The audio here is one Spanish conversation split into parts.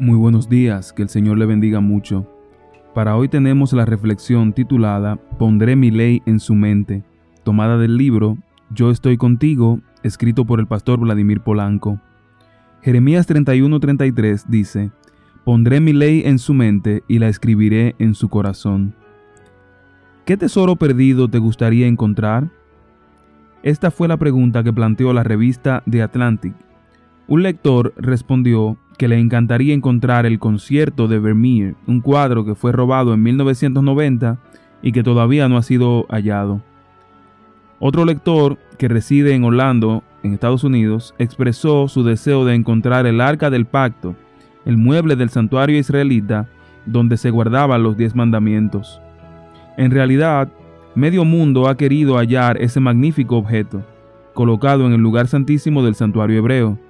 Muy buenos días, que el Señor le bendiga mucho. Para hoy tenemos la reflexión titulada Pondré mi ley en su mente, tomada del libro Yo estoy contigo, escrito por el pastor Vladimir Polanco. Jeremías 31:33 dice, Pondré mi ley en su mente y la escribiré en su corazón. ¿Qué tesoro perdido te gustaría encontrar? Esta fue la pregunta que planteó la revista The Atlantic. Un lector respondió que le encantaría encontrar el concierto de Vermeer, un cuadro que fue robado en 1990 y que todavía no ha sido hallado. Otro lector que reside en Orlando, en Estados Unidos, expresó su deseo de encontrar el arca del pacto, el mueble del santuario israelita donde se guardaban los diez mandamientos. En realidad, medio mundo ha querido hallar ese magnífico objeto, colocado en el lugar santísimo del santuario hebreo.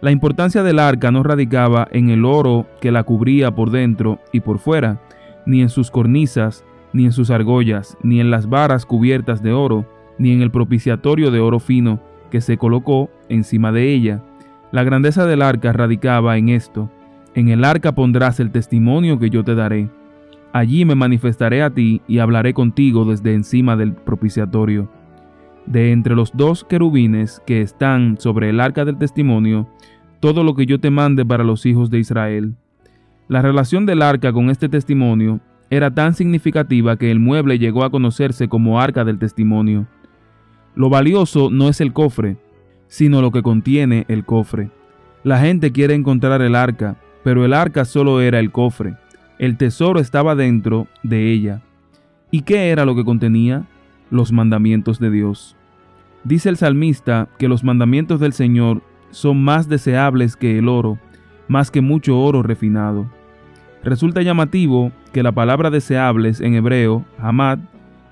La importancia del arca no radicaba en el oro que la cubría por dentro y por fuera, ni en sus cornisas, ni en sus argollas, ni en las varas cubiertas de oro, ni en el propiciatorio de oro fino que se colocó encima de ella. La grandeza del arca radicaba en esto. En el arca pondrás el testimonio que yo te daré. Allí me manifestaré a ti y hablaré contigo desde encima del propiciatorio. De entre los dos querubines que están sobre el arca del testimonio, todo lo que yo te mande para los hijos de Israel. La relación del arca con este testimonio era tan significativa que el mueble llegó a conocerse como arca del testimonio. Lo valioso no es el cofre, sino lo que contiene el cofre. La gente quiere encontrar el arca, pero el arca solo era el cofre. El tesoro estaba dentro de ella. ¿Y qué era lo que contenía? Los mandamientos de Dios. Dice el salmista que los mandamientos del Señor son más deseables que el oro, más que mucho oro refinado. Resulta llamativo que la palabra deseables en hebreo, hamad,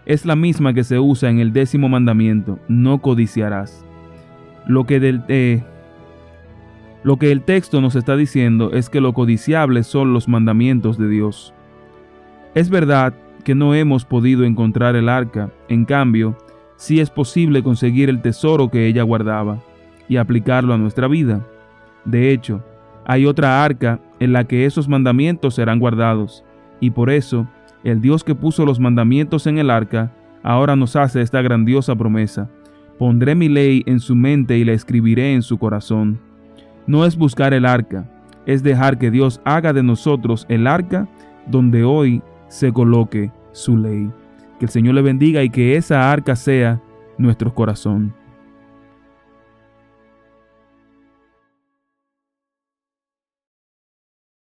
es la misma que se usa en el décimo mandamiento, no codiciarás. Lo que, eh, lo que el texto nos está diciendo es que lo codiciable son los mandamientos de Dios. Es verdad que no hemos podido encontrar el arca, en cambio, sí es posible conseguir el tesoro que ella guardaba y aplicarlo a nuestra vida. De hecho, hay otra arca en la que esos mandamientos serán guardados, y por eso el Dios que puso los mandamientos en el arca ahora nos hace esta grandiosa promesa. Pondré mi ley en su mente y la escribiré en su corazón. No es buscar el arca, es dejar que Dios haga de nosotros el arca donde hoy se coloque su ley. Que el Señor le bendiga y que esa arca sea nuestro corazón.